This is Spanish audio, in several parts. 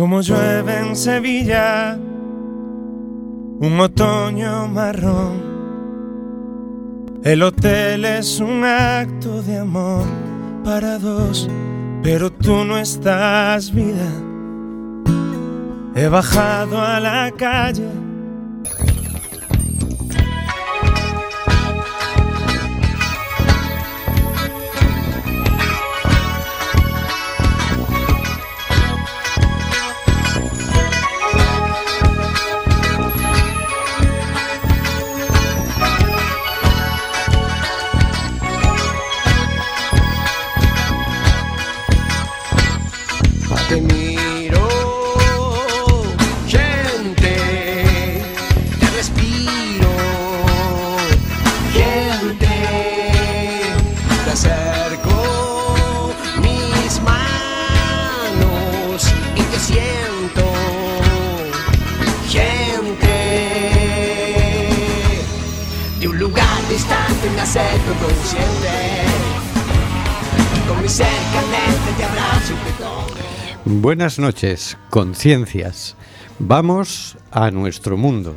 como llueve en Sevilla, un otoño marrón. El hotel es un acto de amor para dos, pero tú no estás vida. He bajado a la calle Buenas noches, conciencias. Vamos a nuestro mundo.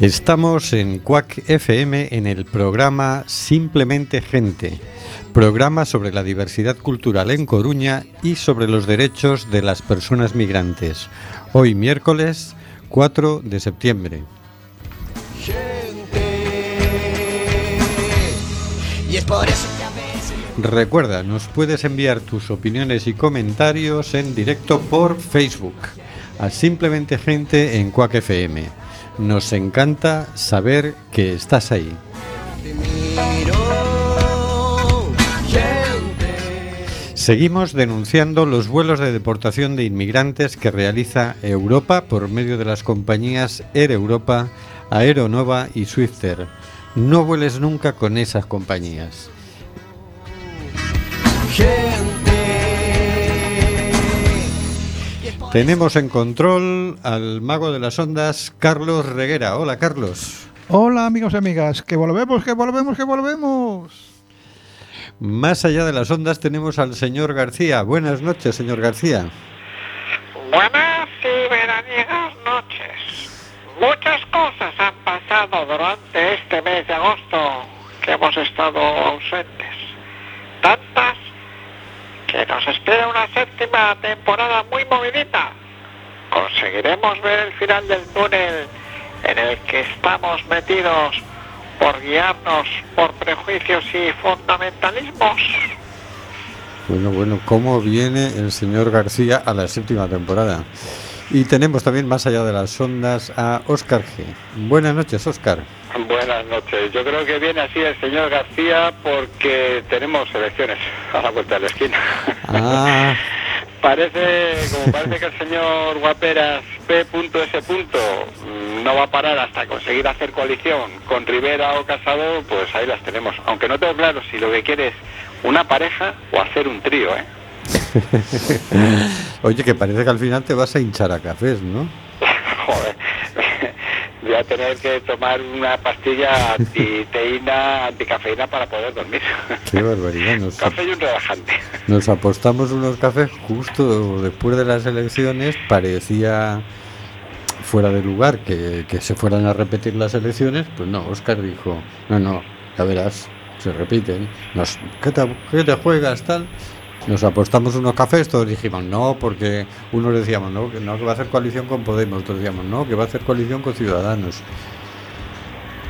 Estamos en Cuac FM en el programa Simplemente Gente, programa sobre la diversidad cultural en Coruña y sobre los derechos de las personas migrantes. Hoy miércoles 4 de septiembre. Y es por eso Recuerda, nos puedes enviar tus opiniones y comentarios en directo por Facebook, a Simplemente Gente en Cuac FM. Nos encanta saber que estás ahí. Seguimos denunciando los vuelos de deportación de inmigrantes que realiza Europa por medio de las compañías Air Europa, Aeronova y Swifter. No vueles nunca con esas compañías. Tenemos en control al mago de las ondas, Carlos Reguera. Hola, Carlos. Hola, amigos y amigas. Que volvemos, que volvemos, que volvemos. Más allá de las ondas tenemos al señor García. Buenas noches, señor García. Buenas y veraniegas noches. Muchas cosas han pasado durante este mes de agosto que hemos estado ausentes. Tantas que nos espera una séptima temporada muy movidita. Conseguiremos ver el final del túnel en el que estamos metidos por guiarnos por prejuicios y fundamentalismos. Bueno, bueno, ¿cómo viene el señor García a la séptima temporada? Y tenemos también más allá de las ondas a Óscar G. Buenas noches, Óscar. Buenas noches. Yo creo que viene así el señor García porque tenemos elecciones a la vuelta de la esquina. Ah. parece, como parece que el señor Guaperas P.S. no va a parar hasta conseguir hacer coalición con Rivera o Casado, pues ahí las tenemos. Aunque no tengo claro si lo que quiere es una pareja o hacer un trío, ¿eh? Oye, que parece que al final te vas a hinchar a cafés, ¿no? Joder, voy a tener que tomar una pastilla antiteína, anticafeína para poder dormir. Qué barbaridad. Café y un relajante. Nos apostamos unos cafés justo después de las elecciones, parecía fuera de lugar que, se fueran a repetir las elecciones, pues no, Oscar dijo, no, no, ya verás, se repiten, Nos, ¿qué, te, ¿qué te juegas tal? Nos apostamos unos cafés, todos dijimos no, porque unos decíamos no, que no, que va a hacer coalición con Podemos, otros decíamos no, que va a hacer coalición con Ciudadanos.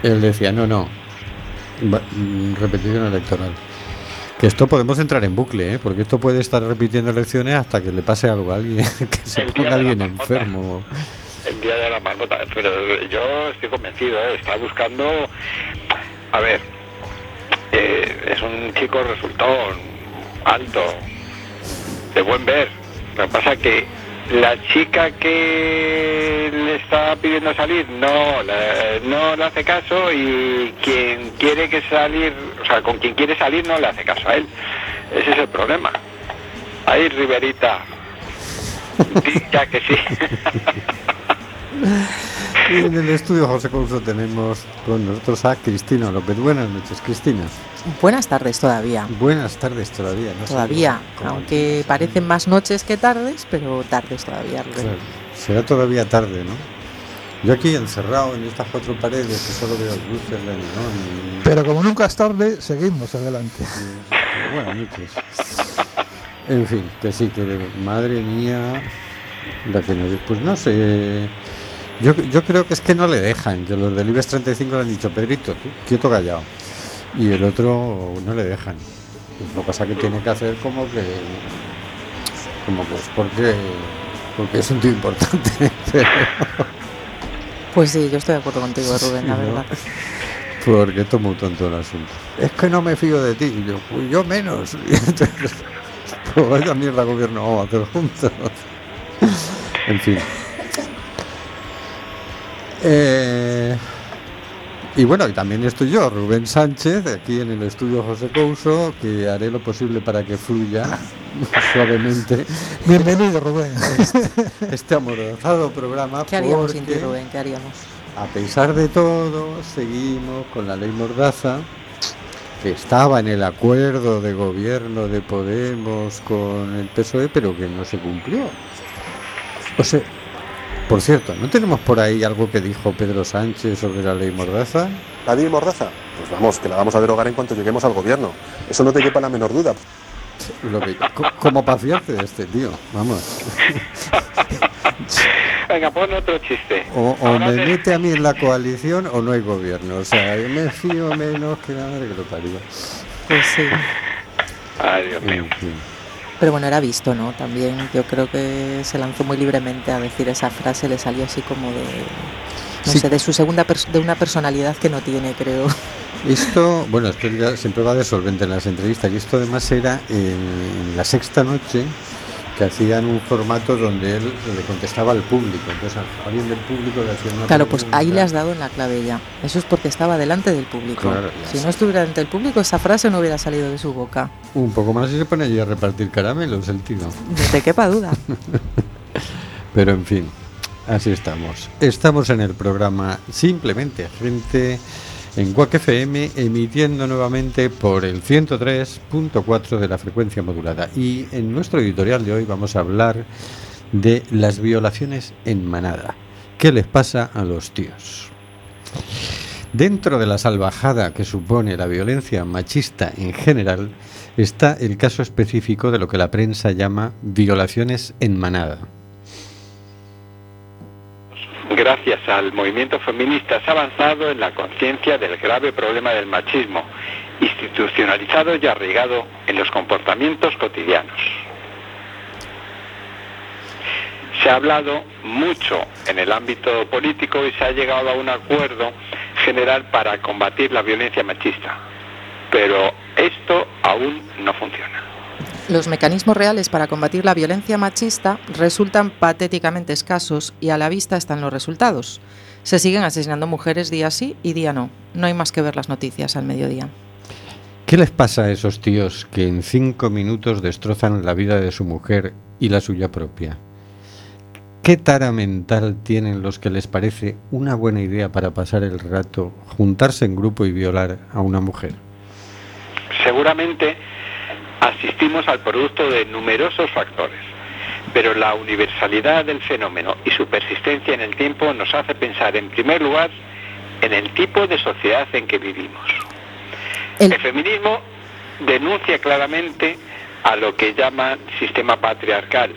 Él decía no, no, mm, repetición electoral. Que esto podemos entrar en bucle, ¿eh? porque esto puede estar repitiendo elecciones hasta que le pase algo a alguien, que se ponga alguien enfermo. El día de la marmota, pero yo estoy convencido, ¿eh? está buscando, a ver, eh, es un chico resultón alto, de buen ver. Lo que pasa que la chica que le está pidiendo salir no, no le hace caso y quien quiere que salir, o sea, con quien quiere salir no le hace caso a él. Ese es el problema. Ahí, Riverita. ya que sí. Y en el estudio José Couso tenemos con nosotros a Cristina López. Buenas noches, Cristina. Buenas tardes todavía. Buenas tardes todavía. No Todavía, aunque parecen más noches que tardes, pero tardes todavía. Claro, será todavía tarde, ¿no? Yo aquí encerrado en estas cuatro paredes que solo veo luces de neón y... Pero como nunca es tarde, seguimos adelante. Buenas noches. En fin, que sí, que madre mía, la que nos... Pues no sé, yo, yo creo que es que no le dejan, que los del IBEX 35 le han dicho, Pedrito, tú, quieto callado. Y el otro no le dejan. Lo que pasa que tiene que hacer como que... Como que es porque, porque es un tío importante. pero- Pues sí, yo estoy de acuerdo contigo, Rubén, la verdad. Porque tomo tonto el asunto. Es que no me fío de ti. Yo, "Pues yo menos. Y entonces, pues vaya mierda gobierno vamos a hacer juntos. en fin. Eh, y bueno, y también estoy yo, Rubén Sánchez, aquí en el estudio José Couso, que haré lo posible para que fluya suavemente Bienvenido, Rubén. este amorosado programa. ¿Qué haríamos sin ti, Rubén? ¿Qué haríamos? a pesar de todo, seguimos con la ley Mordaza, que estaba en el acuerdo de gobierno de Podemos con el PSOE, pero que no se cumplió. O sea, por cierto, ¿no tenemos por ahí algo que dijo Pedro Sánchez sobre la ley Mordaza? ¿La ley Mordaza? Pues vamos, que la vamos a derogar en cuanto lleguemos al gobierno. Eso no te quepa la menor duda. Lo que, co- como de este tío, vamos. Venga, pon otro chiste. O, me mete a mí en la coalición o no hay gobierno. O sea, yo me fío menos que la madre que lo parió. Pues sí. Ay, Dios mío. En fin. Pero bueno, era visto, ¿no? También yo creo que se lanzó muy libremente a decir esa frase, le salió así como de. No Sí. sé, de su segunda de una personalidad que no tiene, creo. Esto, bueno, esto ya siempre va de solvente en las entrevistas y esto además era en la sexta noche que hacían un formato donde él le contestaba al público. Entonces alguien del público le hacía una Claro, pues ahí le has dado en la clave ya. Eso es porque estaba delante del público. Claro, si sé. no estuviera delante del público, esa frase no hubiera salido de su boca. Un poco más y se pone allí a repartir caramelos el tío. No te quepa duda. Pero en fin, así estamos. Estamos en el programa Simplemente Gente en Guac FM, emitiendo nuevamente por el 103.4 de la frecuencia modulada. Y en nuestro editorial de hoy vamos a hablar de las violaciones en manada. ¿Qué les pasa a los tíos? Dentro de la salvajada que supone la violencia machista en general, está el caso específico de lo que la prensa llama violaciones en manada. Gracias al movimiento feminista se ha avanzado en la conciencia del grave problema del machismo, institucionalizado y arraigado en los comportamientos cotidianos. Se ha hablado mucho en el ámbito político y se ha llegado a un acuerdo general para combatir la violencia machista, pero esto aún no funciona. Los mecanismos reales para combatir la violencia machista resultan patéticamente escasos y a la vista están los resultados. Se siguen asesinando mujeres día sí y día no. No hay más que ver las noticias al mediodía. ¿Qué les pasa a esos tíos que en cinco minutos destrozan la vida de su mujer y la suya propia? ¿Qué tara mental tienen los que les parece una buena idea para pasar el rato, juntarse en grupo y violar a una mujer? Seguramente asistimos al producto de numerosos factores, pero la universalidad del fenómeno y su persistencia en el tiempo nos hace pensar en primer lugar en el tipo de sociedad en que vivimos. El- El feminismo denuncia claramente a lo que llaman sistema patriarcal,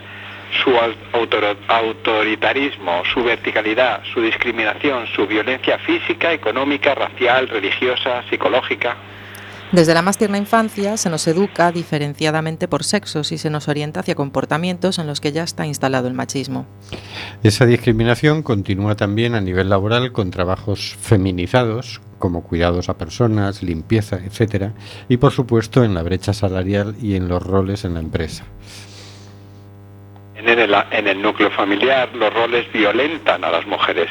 su au- autor- autoritarismo, su verticalidad, su discriminación, su violencia física, económica, racial, religiosa, psicológica. Desde la más tierna infancia se nos educa diferenciadamente por sexos y se nos orienta hacia comportamientos en los que ya está instalado el machismo. Esa discriminación continúa también a nivel laboral con trabajos feminizados, como cuidados a personas, limpieza, etcétera, y por supuesto en la brecha salarial y en los roles en la empresa. En el, en el núcleo familiar los roles violentan a las mujeres.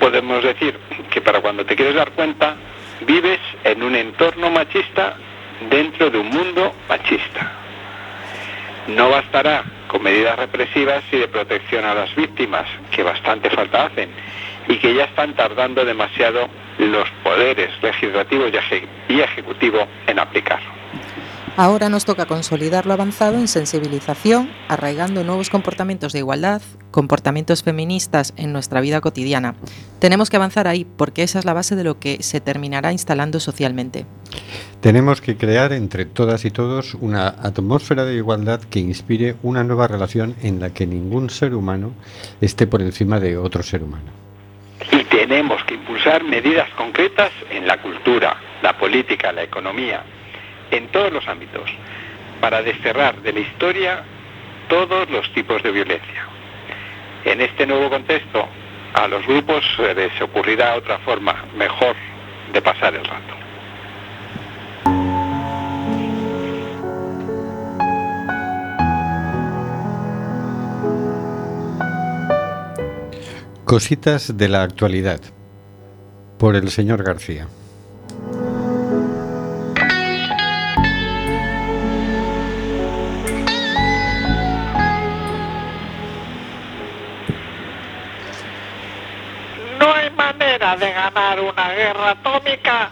Podemos decir que para cuando te quieres dar cuenta, vives en un entorno machista dentro de un mundo machista. No bastará con medidas represivas y de protección a las víctimas, que bastante falta hacen. y que ya están tardando demasiado los poderes legislativo y eje- y ejecutivo en aplicarlo. Ahora nos toca consolidar lo avanzado en sensibilización, arraigando nuevos comportamientos de igualdad, comportamientos feministas en nuestra vida cotidiana. Tenemos que avanzar ahí porque esa es la base de lo que se terminará instalando socialmente. Tenemos que crear entre todas y todos una atmósfera de igualdad que inspire una nueva relación en la que ningún ser humano esté por encima de otro ser humano. Y tenemos que impulsar medidas concretas en la cultura, la política, la economía, en todos los ámbitos, para desterrar de la historia todos los tipos de violencia. En este nuevo contexto, a los grupos se les ocurrirá otra forma mejor de pasar el rato. Cositas de la actualidad. Por el señor García. Guerra atómica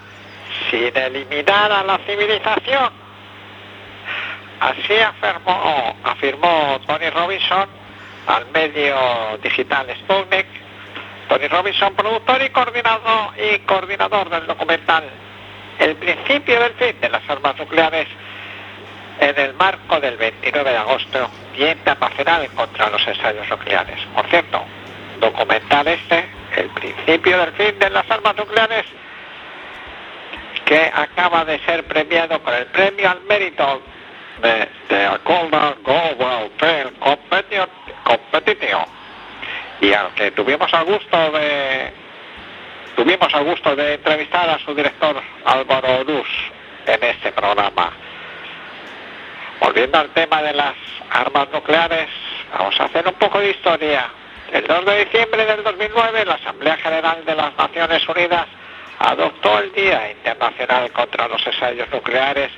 sin eliminar a la civilización. Así afirmó, afirmó Tony Robinson al medio digital Sputnik. Tony Robinson, productor y coordinador, y coordinador del documental El principio del fin de las armas nucleares en el marco del 29 de agosto, Día Internacional contra los Ensayos Nucleares. Por cierto, documental este, El principio del fin de las armas nucleares, que acaba de ser premiado con el premio al mérito de, Golden Global Film Competition, y al que tuvimos el gusto de entrevistar a su director Álvaro Orús en este programa. Volviendo al tema de las armas nucleares, vamos a hacer un poco de historia. El 2 de diciembre del 2009, la Asamblea General de las Naciones Unidas adoptó el Día Internacional contra los Ensayos Nucleares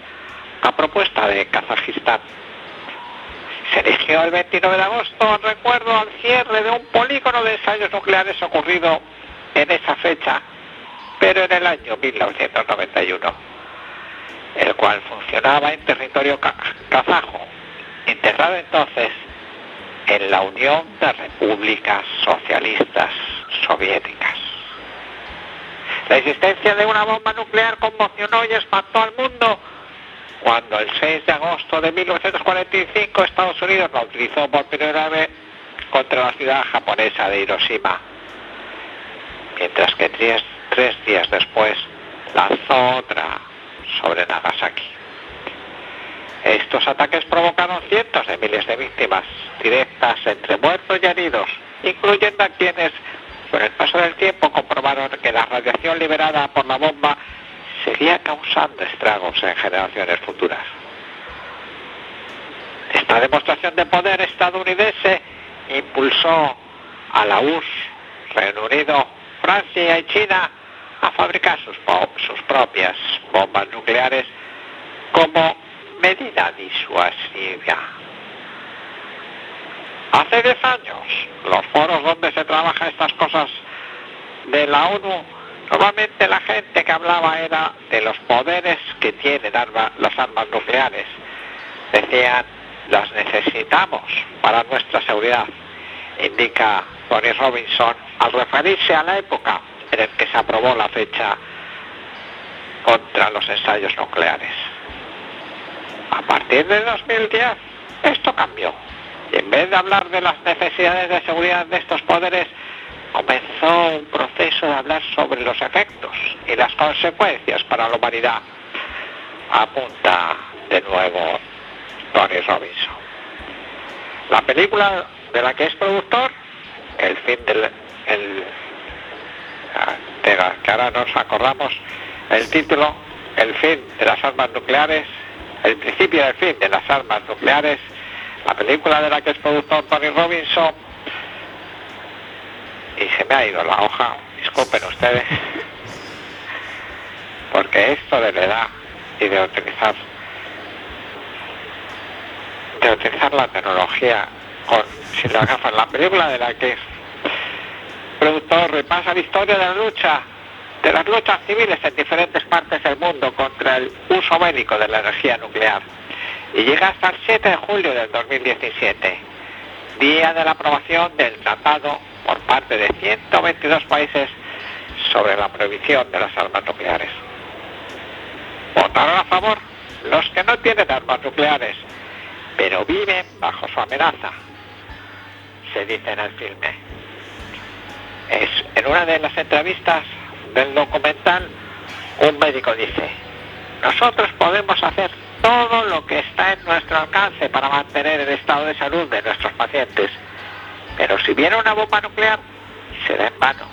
a propuesta de Kazajistán. Se eligió el 29 de agosto en recuerdo al cierre de un polígono de ensayos nucleares ocurrido en esa fecha, pero en el año 1991, el cual funcionaba en territorio ka- kazajo, integrado entonces en la Unión de Repúblicas Socialistas Soviéticas. La existencia de una bomba nuclear conmocionó y espantó al mundo cuando el 6 de agosto de 1945 Estados Unidos la utilizó por primera vez contra la ciudad japonesa de Hiroshima, mientras que tres, tres días después lanzó otra sobre Nagasaki. Estos ataques provocaron cientos de miles de víctimas directas entre muertos y heridos, incluyendo a quienes, con el paso del tiempo, comprobaron que la radiación liberada por la bomba seguía causando estragos en generaciones futuras. Esta demostración de poder estadounidense impulsó a la URSS, Reino Unido, Francia y China a fabricar sus, sus propias bombas nucleares como medida disuasiva. Hace 10 años, los foros donde se trabaja estas cosas de la ONU, normalmente la gente que hablaba era de los poderes que tienen las armas nucleares. Decían, las necesitamos para nuestra seguridad, indica Tony Robinson al referirse a la época en la que se aprobó la fecha contra los ensayos nucleares. A partir de 2010, esto cambió. Y en vez de hablar de las necesidades de seguridad de estos poderes, comenzó un proceso de hablar sobre los efectos y las consecuencias para la humanidad. Apunta de nuevo Tony Robinson. La película de la que es productor, el fin del... El, ah, de la que ahora nos acordamos, el título, el fin de las armas nucleares, el principio del fin de las armas nucleares, la película de la que es productor Tony Robinson, y se me ha ido la hoja, disculpen ustedes, porque esto de la edad y de utilizar de utilizar la tecnología con sin las gafas, la película de la que es productor repasa la historia de la lucha, de las luchas civiles en diferentes partes del mundo contra el uso bélico de la energía nuclear. Y llega hasta el 7 de julio del 2017, día de la aprobación del tratado por parte de 122 países sobre la prohibición de las armas nucleares. Votaron a favor los que no tienen armas nucleares, pero viven bajo su amenaza, se dice en el filme. Es, en una de las entrevistas del documental, un médico dice, nosotros podemos hacer todo lo que está en nuestro alcance para mantener el estado de salud de nuestros pacientes, pero si viene una bomba nuclear, será en vano.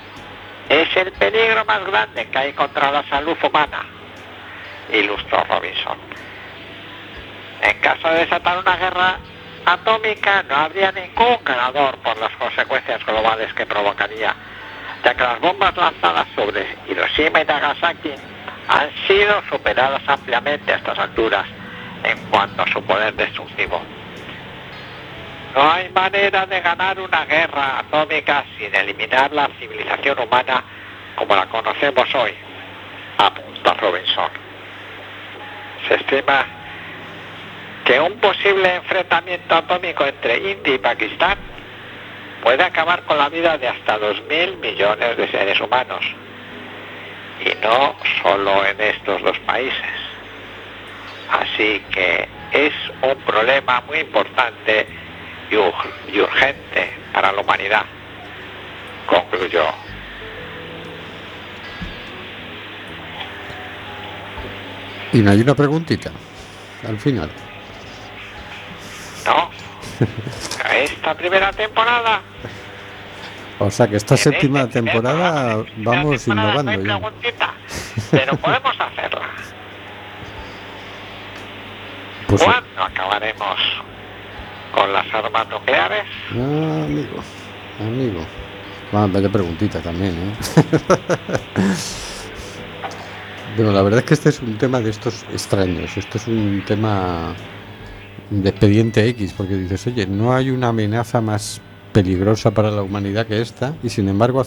Es el peligro más grande que hay contra la salud humana, ilustró Robinson. En caso de desatar una guerra atómica no habría ningún ganador por las consecuencias globales que provocaría, ya que las bombas lanzadas sobre Hiroshima y Nagasaki han sido superadas ampliamente a estas alturas en cuanto a su poder destructivo. No hay manera de ganar una guerra atómica sin eliminar la civilización humana como la conocemos hoy, apunta Robinson. Se estima que un posible enfrentamiento atómico entre India y Pakistán puede acabar con la vida de hasta 2.000 millones de seres humanos. Y no solo en estos dos países. Así que es un problema muy importante y, ur- y urgente para la humanidad, concluyó. Y no hay una preguntita al final. No, esta primera temporada O sea que esta En séptima este primer temporada vamos temporada innovando ya. pero podemos hacerla. Pues, ah, ¿Cuándo acabaremos con las armas nucleares? amigo, amigo. Ah, vaya preguntita también, ¿eh? bueno, la verdad es que este es un tema de estos extraños. Esto es un tema de expediente X, porque dices, oye, no hay una amenaza más peligrosa para la humanidad que esta, y sin embargo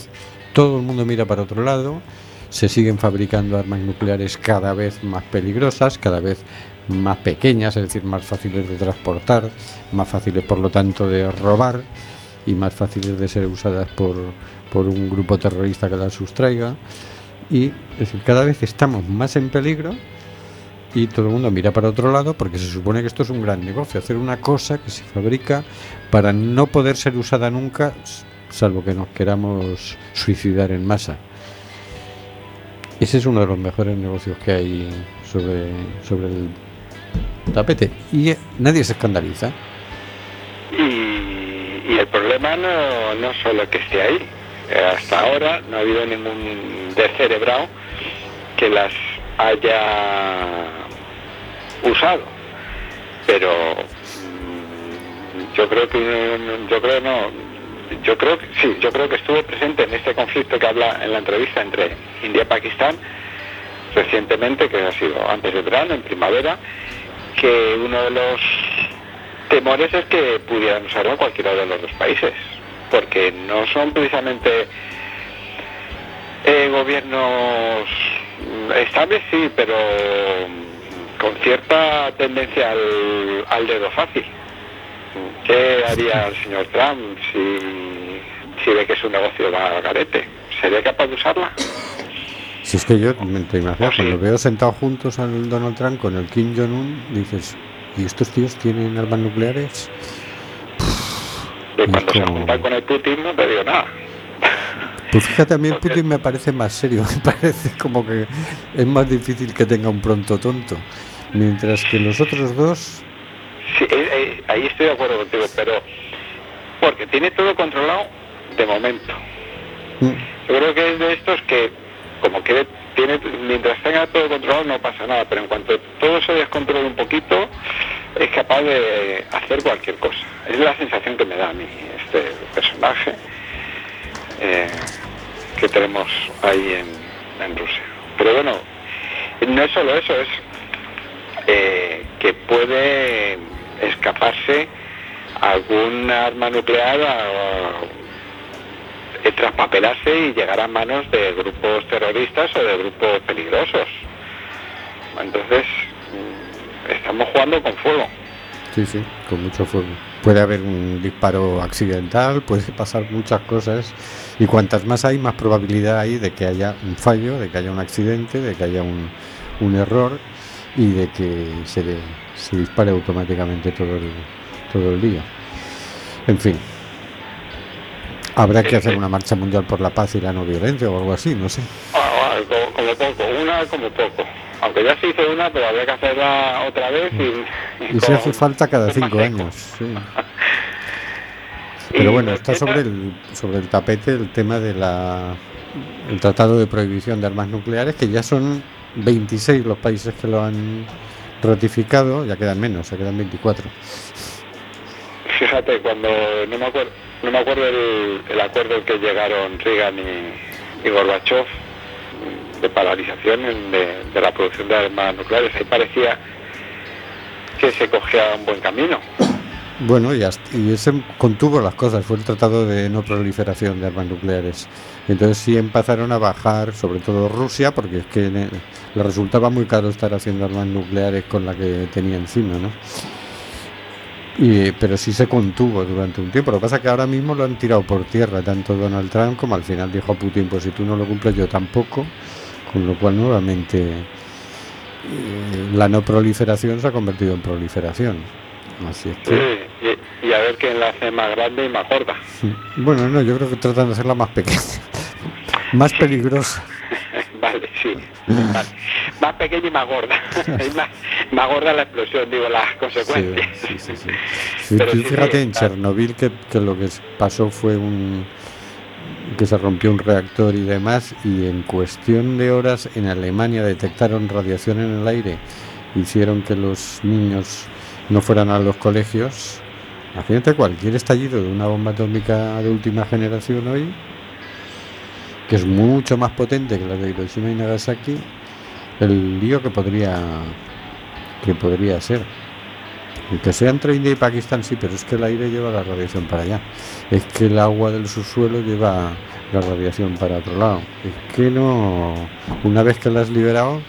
todo el mundo mira para otro lado, se siguen fabricando armas nucleares cada vez más peligrosas, cada vez más pequeñas, es decir, más fáciles de transportar, más fáciles por lo tanto de robar y más fáciles de ser usadas por, por un grupo terrorista que las sustraiga. Y es decir, cada vez estamos más en peligro y todo el mundo mira para otro lado porque se supone que esto es un gran negocio, hacer una cosa que se fabrica para no poder ser usada nunca, salvo que nos queramos suicidar en masa. Ese es uno de los mejores negocios que hay sobre, sobre el tapete y eh, nadie se escandaliza. Y, y el problema no, no solo que esté ahí. Eh, Hasta ahora no ha habido ningún descerebrado que las haya usado. Pero mm, yo creo que yo creo no yo creo que sí, yo creo que estuvo presente en este conflicto que habla en la entrevista entre India y Pakistán recientemente, que ha sido antes del verano, en primavera, que uno de los temores es que pudieran usarlo cualquiera de los dos países, porque no son precisamente eh, gobiernos estables, sí, pero mm, con cierta tendencia al, al dedo fácil. ¿Qué haría el señor Trump si, si ve que su negocio va al garete? ¿Sería capaz de usarla? Si es que yo me te imaginas, Oh, sí. cuando veo sentados juntos al Donald Trump con el Kim Jong-un, dices, ¿y estos tíos tienen armas nucleares? Y cuando se juntan con el Putin no te digo nada. Pues fíjate, a mí el Putin me parece más serio, me parece como que es más difícil que tenga un pronto tonto. Mientras que los otros dos, Sí, eh, eh, ahí estoy de acuerdo contigo, pero porque tiene todo controlado de momento. mm, Yo creo que es de estos que, como que tiene, mientras tenga todo controlado no pasa nada, pero en cuanto todo se descontrole un poquito, es capaz de hacer cualquier cosa. Es la sensación que me da a mí este personaje eh, que tenemos ahí en, Rusia. Pero bueno, no es solo eso, es eh, que puede escaparse algún arma nuclear a- eh, traspapelarse y llegar a manos de grupos terroristas o de grupos peligrosos. Entonces, mm, estamos jugando con fuego. Sí, sí, con mucho fuego. Puede haber un disparo accidental, puede pasar muchas cosas y cuantas más hay, más probabilidad hay de que haya un fallo, de que haya un accidente, de que haya un, un error y de que se, se dispare automáticamente todo el, todo el día. En fin, habrá que hacer una marcha mundial por la paz y la no violencia o algo así, no sé. Como, poco, una como poco. Aunque ya se hizo una, pero habría que hacerla otra vez y... Y se hace falta cada cinco años. sí. Pero bueno, está sobre el, sobre el tapete el tema de la el Tratado de Prohibición de Armas Nucleares, que ya son 26 los países que lo han ratificado, ya quedan menos, ya quedan 24. Fíjate, cuando no me acuerdo, no me acuerdo el, el acuerdo que llegaron Reagan y, y Gorbachev de paralización en- de, la producción de armas nucleares, ahí parecía que se cogía un buen camino. Bueno, y, hasta- y ese contuvo las cosas, fue el Tratado de No Proliferación de Armas Nucleares. Entonces sí empezaron a bajar, sobre todo Rusia, porque es que le resultaba muy caro estar haciendo armas nucleares con la que tenía encima, ¿no? Y, pero sí se contuvo durante un tiempo. Lo que pasa es que ahora mismo lo han tirado por tierra, tanto Donald Trump como al final dijo Putin, pues si tú no lo cumples yo tampoco, con lo cual nuevamente eh, la no proliferación se ha convertido en proliferación. Así es que... Y, y a ver quién la hace más grande y más gorda. Bueno, no, yo creo que tratan de hacerla más pequeña, más peligrosa. vale, sí. Vale. Más pequeña y más gorda. Y más, más gorda la explosión, digo, las Sí, consecuencias. sí, sí, sí. Sí, Pero sí, fíjate sí, en. Chernobyl que, que lo que pasó fue un que se rompió un reactor y demás y en cuestión de horas en Alemania detectaron radiación en el aire, hicieron que los niños no fueran a los colegios. Imagínate cualquier estallido de una bomba atómica de última generación hoy, que es mucho más potente que la de Hiroshima y Nagasaki, el lío que podría que podría ser. Que sea entre India y Pakistán, sí, pero es que el aire lleva la radiación para allá. Es que el agua del subsuelo lleva la radiación para otro lado. Es que no. Una vez que la has liberado.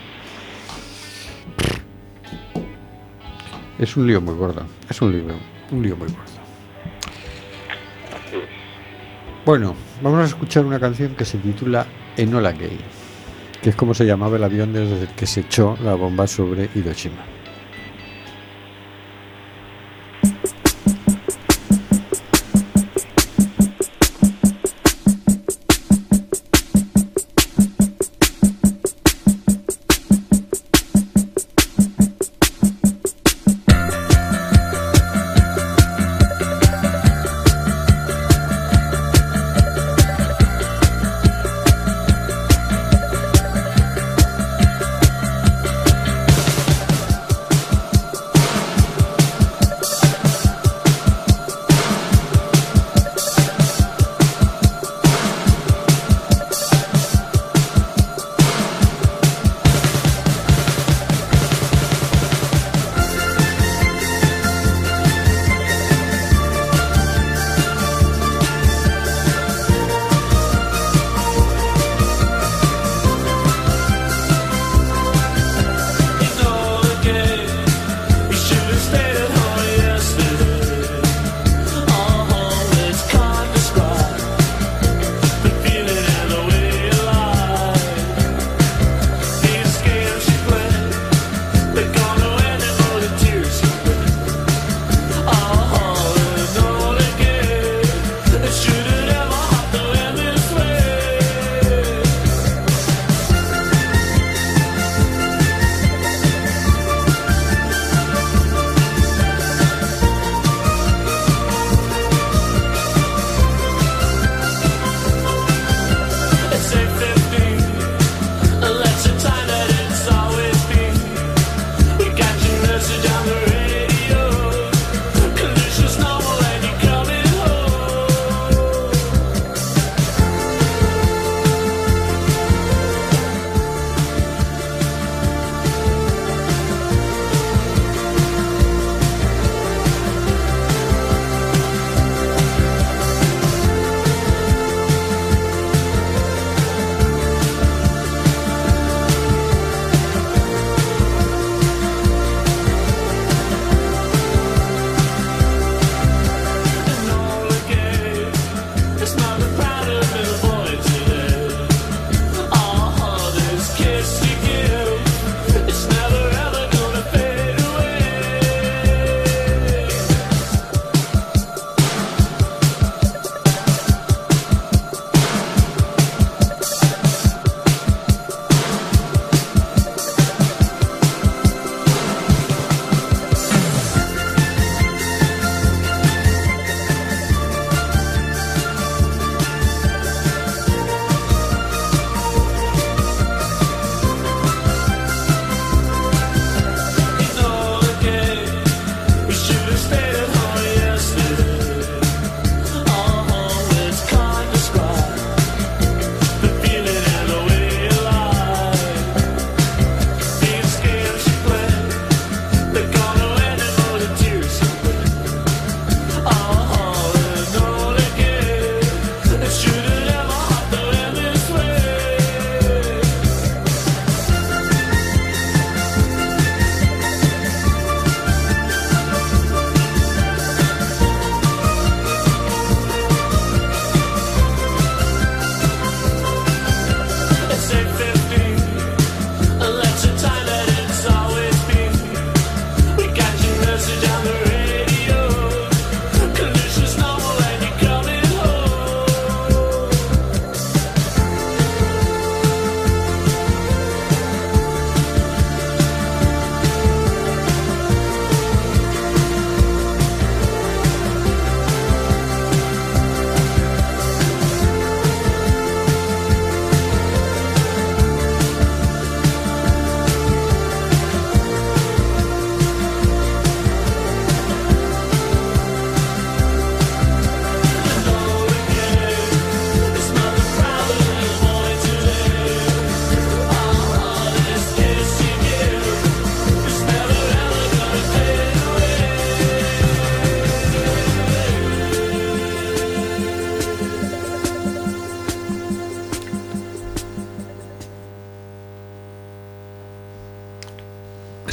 Es un lío muy gordo. Es un lío, un lío muy gordo. Bueno, vamos a escuchar una canción que se titula Enola Gay, que es como se llamaba el avión desde el que se echó la bomba sobre Hiroshima.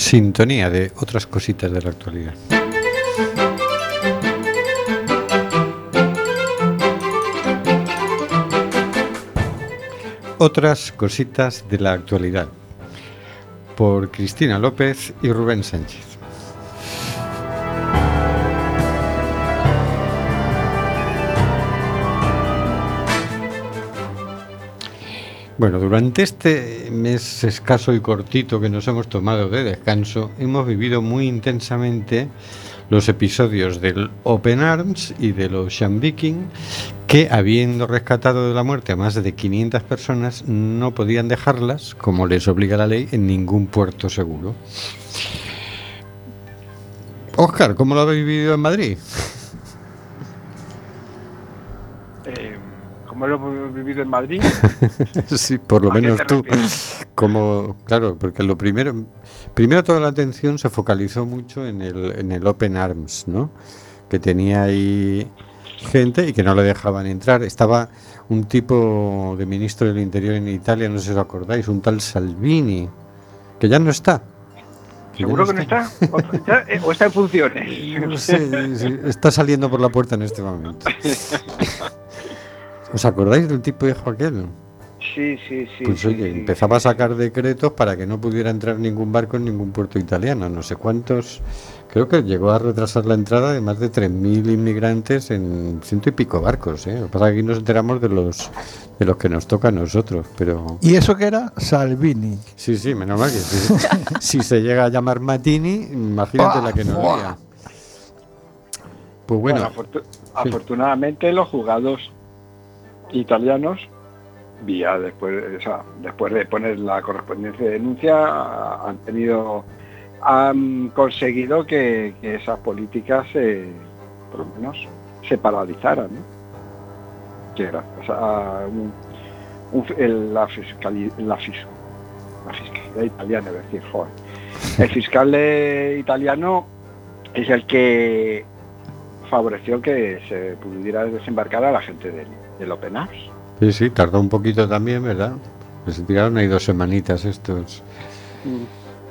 Sintonía de otras cositas de la actualidad. Otras cositas de la actualidad por Cristina López y Rubén Sánchez. Bueno, durante este mes escaso y cortito que nos hemos tomado de descanso, hemos vivido muy intensamente los episodios del Open Arms y de los Viking, que habiendo rescatado de la muerte a más de 500 personas, no podían dejarlas, como les obliga la ley, en ningún puerto seguro. Oscar, ¿cómo lo habéis vivido en Madrid? ¿Cómo lo hemos vivido en Madrid? sí, por lo ¿A qué menos tú. Como, claro, porque lo primero, primero toda la atención se focalizó mucho en el, en el Open Arms, ¿no? Que tenía ahí gente y que no le dejaban entrar. Estaba un tipo de ministro del Interior en Italia, no sé si os acordáis, un tal Salvini, que ya no está. ¿Seguro que no está? ¿O, ya- eh, o está en funciones? No sé, está saliendo por la puerta en este momento. ¿Os acordáis del tipo viejo aquel? Sí, sí, sí. Pues sí, oye, sí. empezaba a sacar decretos para que no pudiera entrar ningún barco en ningún puerto italiano. No sé cuántos. Creo que llegó a retrasar la entrada de más de 3.000 inmigrantes en ciento y pico barcos. ¿eh? Lo que pasa es que aquí nos enteramos de los de los que nos toca a nosotros. Pero ¿Y eso que era? Salvini. sí, sí, menos mal que si, si se llega a llamar Matini, imagínate la que nos lía. Pues bueno, afortu- afortunadamente los juzgados italianos, vía después, o sea, después de poner la correspondiente denuncia, han tenido, han conseguido que, esas políticas, se, por lo menos, se paralizaran, ¿no? Que gracias a un- el- la, fiscali- la, fis- la fiscalidad italiana, es decir, joder. El fiscal eh, italiano es el que favoreció que se pudiera desembarcar a la gente del, del Open Arms. sí, sí, tardó un poquito también, ¿verdad? Se tiraron ahí dos semanitas estos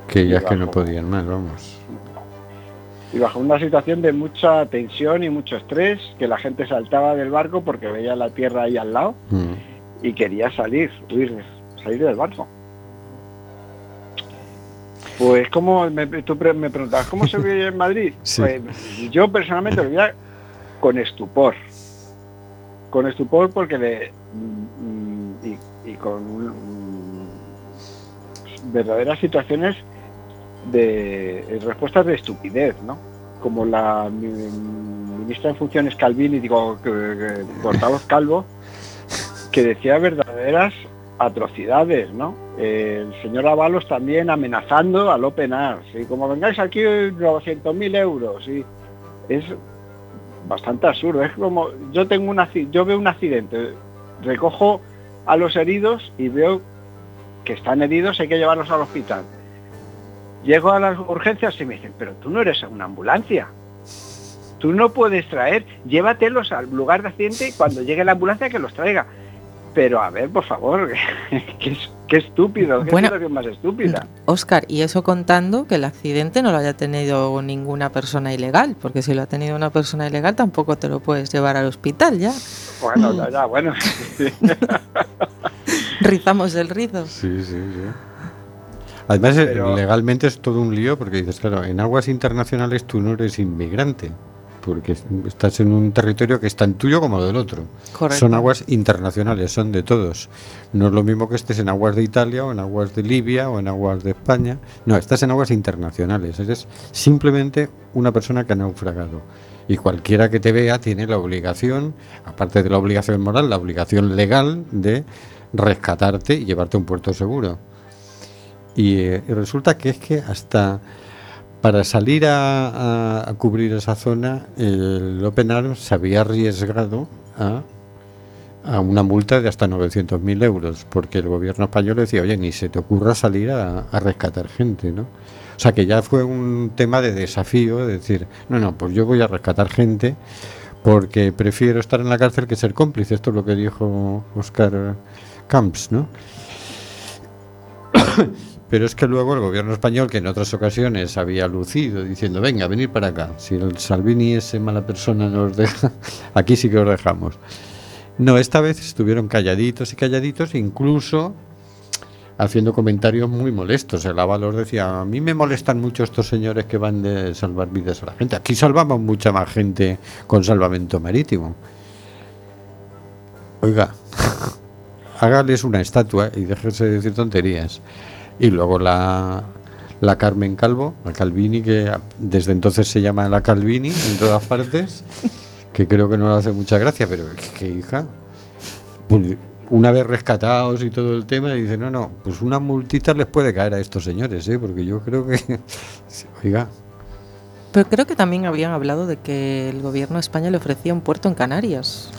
que ya es que no podían más, vamos. Y bajo una situación de mucha tensión y mucho estrés, que la gente saltaba del barco porque veía la tierra ahí al lado Mm. y quería salir, huir, salir del barco. Pues como me, tú me preguntabas, ¿cómo se vive en Madrid? Sí. Pues, yo personalmente lo vivía con estupor. Con estupor porque le, mm, y, y con mm, verdaderas situaciones de respuestas de estupidez, ¿no? Como la mi- ministra en funciones Calvini, digo, portavoz Calvo, que decía verdaderas atrocidades, ¿no? El señor Avalos también amenazando al Open Arms, y como vengáis aquí 900.000 euros, y es bastante absurdo, es como, yo tengo un acci- yo veo un accidente, recojo a los heridos y veo que están heridos, hay que llevarlos al hospital. Llego a las urgencias y me dicen, pero tú no eres una ambulancia. Tú no puedes traer, llévatelos al lugar de accidente y cuando llegue la ambulancia que los traiga. Pero a ver, por favor, qué, qué estúpido, qué Bueno. situación más estúpida. Oscar, y eso contando que el accidente no lo haya tenido ninguna persona ilegal, porque si lo ha tenido una persona ilegal tampoco te lo puedes llevar al hospital ya. Bueno, ya, ya, bueno. Rizamos el rizo. Sí, sí, sí. Además, Pero- legalmente es todo un lío porque dices, claro, en aguas internacionales tú no eres inmigrante, porque es- estás en un territorio que es tan tuyo como del otro. Correcto. Son aguas internacionales, son de todos. No es lo mismo que estés en aguas de Italia o en aguas de Libia o en aguas de España. No, estás en aguas internacionales. Eres simplemente una persona que ha naufragado. Y cualquiera que te vea tiene la obligación, aparte de la obligación moral, la obligación legal de rescatarte y llevarte a un puerto seguro. Y, eh, y resulta que es que hasta para salir a, a- cubrir esa zona, el Open Arms se había arriesgado a, a una multa de hasta 900.000 euros, porque el gobierno español decía, oye, ni se te ocurra salir a, a rescatar gente, ¿no? O sea que ya fue un tema de desafío, de decir, no, no, pues yo voy a rescatar gente porque prefiero estar en la cárcel que ser cómplice. Esto es lo que dijo Oscar Camps, ¿no? Pero es que luego el gobierno español, que en otras ocasiones había lucido diciendo, venga, venid para acá, si el Salvini ese mala persona nos deja, aquí sí que os dejamos. No, esta vez estuvieron calladitos y calladitos, incluso haciendo comentarios muy molestos. El Ábalos decía, a mí me molestan mucho estos señores que van de salvar vidas a la gente. Aquí salvamos mucha más gente con salvamento marítimo. Oiga, hágales una estatua y déjense de decir tonterías. Y luego la, la Carmen Calvo, la Calvini, que desde entonces se llama la Calvini en todas partes, que creo que no le hace mucha gracia, pero es que hija, pues, una vez rescatados y todo el tema, dice, no, no, pues una multita les puede caer a estos señores, ¿eh? porque yo creo que, oiga, Pero creo que también habían hablado de que el gobierno de España le ofrecía un puerto en Canarias.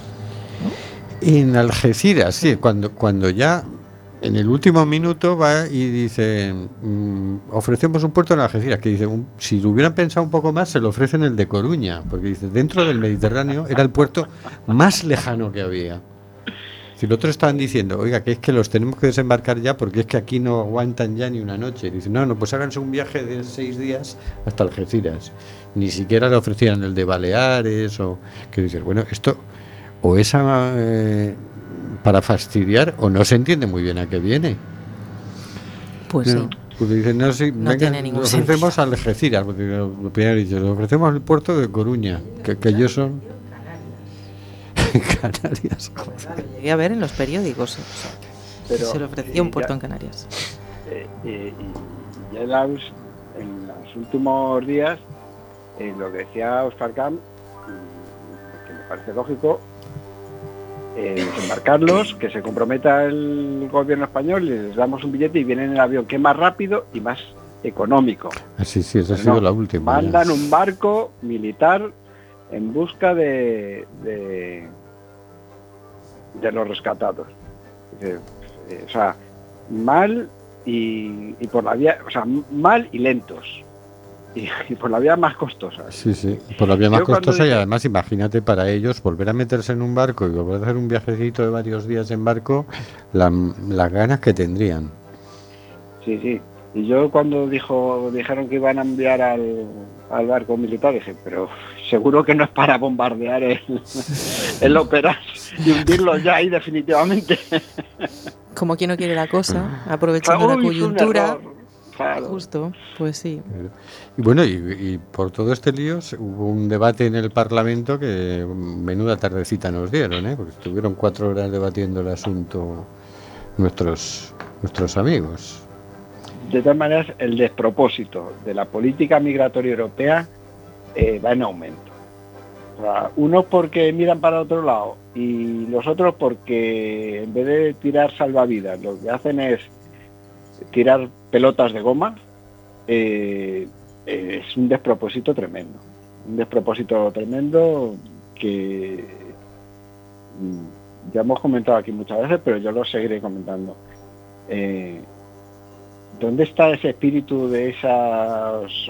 En Algeciras, sí, cuando, cuando ya en el último minuto va y dice, mm, ofrecemos un puerto en Algeciras, que dice, si lo hubieran pensado un poco más, se lo ofrecen el de Coruña, porque dice, dentro del Mediterráneo era el puerto más lejano que había. Si los otros estaban diciendo, oiga, que es que los tenemos que desembarcar ya porque es que aquí no aguantan ya ni una noche. Dice, no, no, pues háganse un viaje de seis días hasta Algeciras. Ni siquiera le ofrecían el de Baleares o que dices, bueno, esto o es a, eh, para fastidiar o no se entiende muy bien a qué viene. Pues No, sí. pues dicen, no, sí, No venga, tiene ningún ofrecemos a Algeciras, porque lo, lo primero he dicho, le ofrecemos el puerto de Coruña, que, que ellos son Canarias. joder. Llegué a ver en los periódicos. o sea, Pero, se le ofrecía un eh, puerto ya- en Canarias. Eh, eh, y ya en, los últimos días, eh, lo que decía Oscar Camp, que me parece lógico, eh, desembarcarlos, que se comprometa el gobierno español, les damos un billete y vienen en el avión que es más rápido y más económico. Ah, sí, esa ha sido no, la última. Mandan un barco militar en busca de, de, de los rescatados. Dice, eh, o sea, mal y, y por la vía, o sea, mal y lentos. Y, y por la vía más costosa. Sí, sí, por la vía más Yo costosa y dije- además imagínate para ellos volver a meterse en un barco y volver a hacer un viajecito de varios días en barco, la- las ganas que tendrían. Sí, sí. Y yo cuando dijo, dijeron que iban a enviar al, al barco militar, dije, pero seguro que no es para bombardear el, el Operas y hundirlo ya ahí definitivamente. Como quien no quiere la cosa, aprovechando Uy, la coyuntura. Claro. Justo, pues sí. Y bueno, y, y por todo este lío hubo un debate en el Parlamento que menuda tardecita nos dieron, ¿eh? porque estuvieron cuatro horas debatiendo el asunto nuestros, nuestros amigos. De todas maneras, el despropósito de la política migratoria europea eh, va en aumento. O sea, unos porque miran para otro lado y los otros porque en vez de tirar salvavidas, lo que hacen es tirar pelotas de goma. eh, eh, es un despropósito tremendo. Un despropósito tremendo que mm, ya hemos comentado aquí muchas veces, pero yo lo seguiré comentando. Eh, ¿Dónde está ese espíritu de esos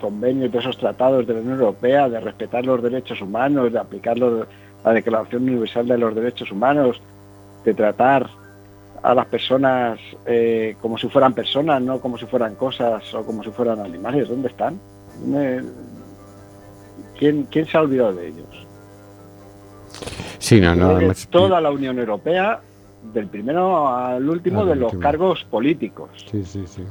convenios, de esos tratados de la Unión Europea, de respetar los derechos humanos, de aplicar la Declaración Universal de los Derechos Humanos, de tratar a las personas eh, como si fueran personas, no como si fueran cosas o como si fueran animales? ¿Dónde están? ¿Dónde- ¿Quién, quién se ha olvidado de ellos? Sí, no, no, toda la Unión Europea, del primero al último, de los último. cargos políticos. Sí, sí, sí.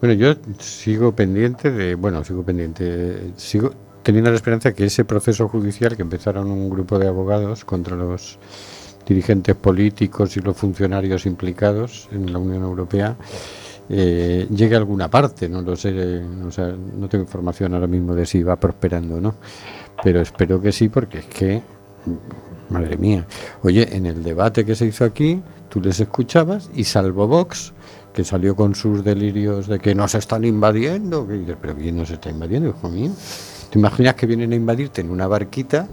Bueno, yo sigo pendiente de, bueno, sigo pendiente, sigo teniendo la esperanza que ese proceso judicial que empezaron un grupo de abogados contra los dirigentes políticos y los funcionarios implicados en la Unión Europea eh, llegue a alguna parte, no lo sé, o sea, no tengo información ahora mismo de si va prosperando o no, pero espero que sí porque es que Madre mía. Oye, en el debate que se hizo aquí, tú les escuchabas y salvo Vox, que salió con sus delirios de que nos están invadiendo, que dices, pero ¿quién nos está invadiendo, hijo mío? ¿Te imaginas que vienen a invadirte en una barquita?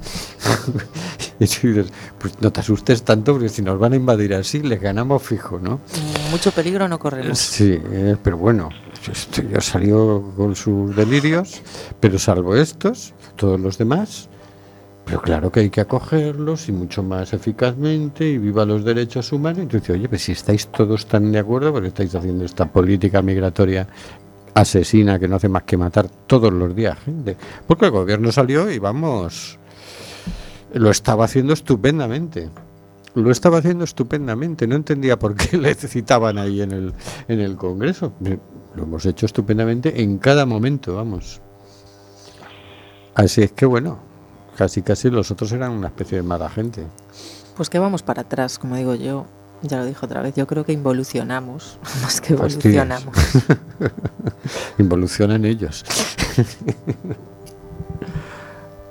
y dices, pues no te asustes tanto, porque si nos van a invadir así, les ganamos fijo, ¿no? Mucho peligro no corremos. Sí, eh, pero bueno, esto ya salió con sus delirios, pero salvo estos, todos los demás, Pero claro que hay que acogerlos y mucho más eficazmente y viva los derechos humanos. Y tú dices, oye, pues si estáis todos tan de acuerdo, porque estáis haciendo esta política migratoria asesina que no hace más que matar todos los días gente. Porque el gobierno salió y vamos, lo estaba haciendo estupendamente. Lo estaba haciendo estupendamente. No entendía por qué le citaban ahí en el, en el Congreso. Lo hemos hecho estupendamente en cada momento, vamos. Así es que bueno, casi casi los otros eran una especie de mala gente. Pues que vamos para atrás, como digo yo. Ya lo dije otra vez, yo creo que involucionamos más que evolucionamos. Involucionan ellos.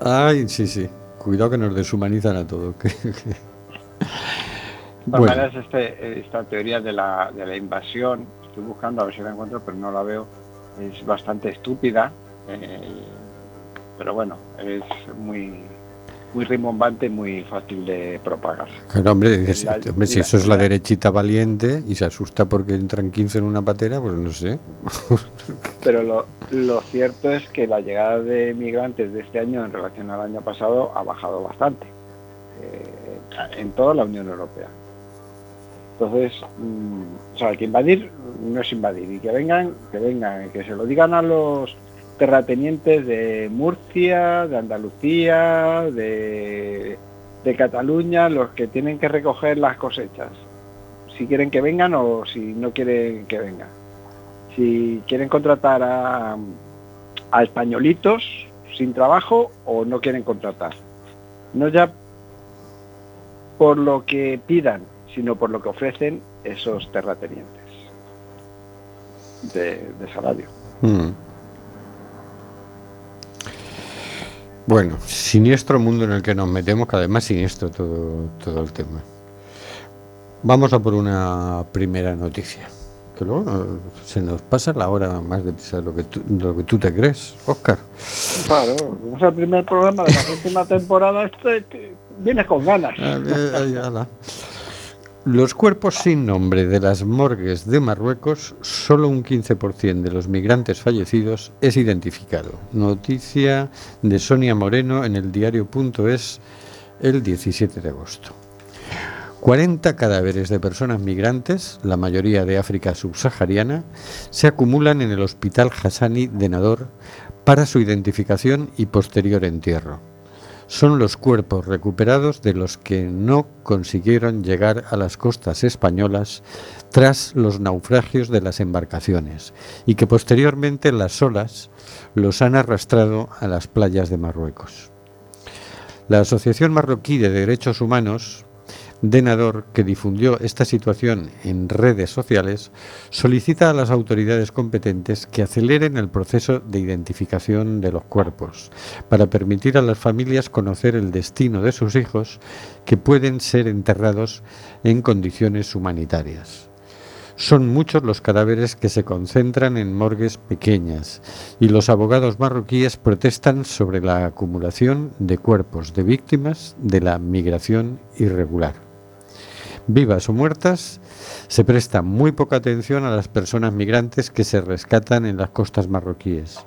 Ay, sí, sí. Cuidado que nos deshumanizan a todos. Bueno. maneras, este, esta teoría de la, de la invasión, estoy buscando a ver si la encuentro, pero no la veo, es bastante estúpida, eh, pero bueno, es muy, muy rimbombante, muy fácil de propagar. Claro, hombre, dices, La- hombre, si la- eso es la la- derechita valiente y se asusta porque entran 15 en una patera, pues no sé. Pero lo, lo cierto es que la llegada de migrantes de este año en relación al año pasado ha bajado bastante, eh, en toda la Unión Europea. Entonces, mm, o sea, que invadir no es invadir y que vengan, que vengan, que se lo digan a los terratenientes de Murcia, de Andalucía, de, de Cataluña, los que tienen que recoger las cosechas. Si quieren que vengan o si no quieren que vengan. Si quieren contratar a, españolitos sin trabajo o no quieren contratar. No ya por lo que pidan, sino por lo que ofrecen esos terratenientes de, de salario. Mm. Bueno, siniestro mundo en el que nos metemos, que además siniestro todo, todo el tema. Vamos a por una primera noticia. Que luego se nos pasa la hora más de de lo que tú, de lo que tú te crees, Oscar. Claro, es el primer programa de la última temporada, este, te- vienes con ganas. Ah, eh, ay, ala. Los cuerpos sin nombre de las morgues de Marruecos, solo un 15% de los migrantes fallecidos es identificado. Noticia de Sonia Moreno en el diario.es el 17 de agosto. 40 cadáveres de personas migrantes, la mayoría de África subsahariana, se acumulan en el Hospital Hassani de Nador para su identificación y posterior entierro son los cuerpos recuperados de los que no consiguieron llegar a las costas españolas tras los naufragios de las embarcaciones y que posteriormente las olas los han arrastrado a las playas de Marruecos. La Asociación Marroquí de Derechos Humanos, Denador, que difundió esta situación en redes sociales, solicita a las autoridades competentes que aceleren el proceso de identificación de los cuerpos para permitir a las familias conocer el destino de sus hijos que pueden ser enterrados en condiciones humanitarias. Son muchos los cadáveres que se concentran en morgues pequeñas y los abogados marroquíes protestan sobre la acumulación de cuerpos de víctimas de la migración irregular. Vivas o muertas, se presta muy poca atención a las personas migrantes que se rescatan en las costas marroquíes.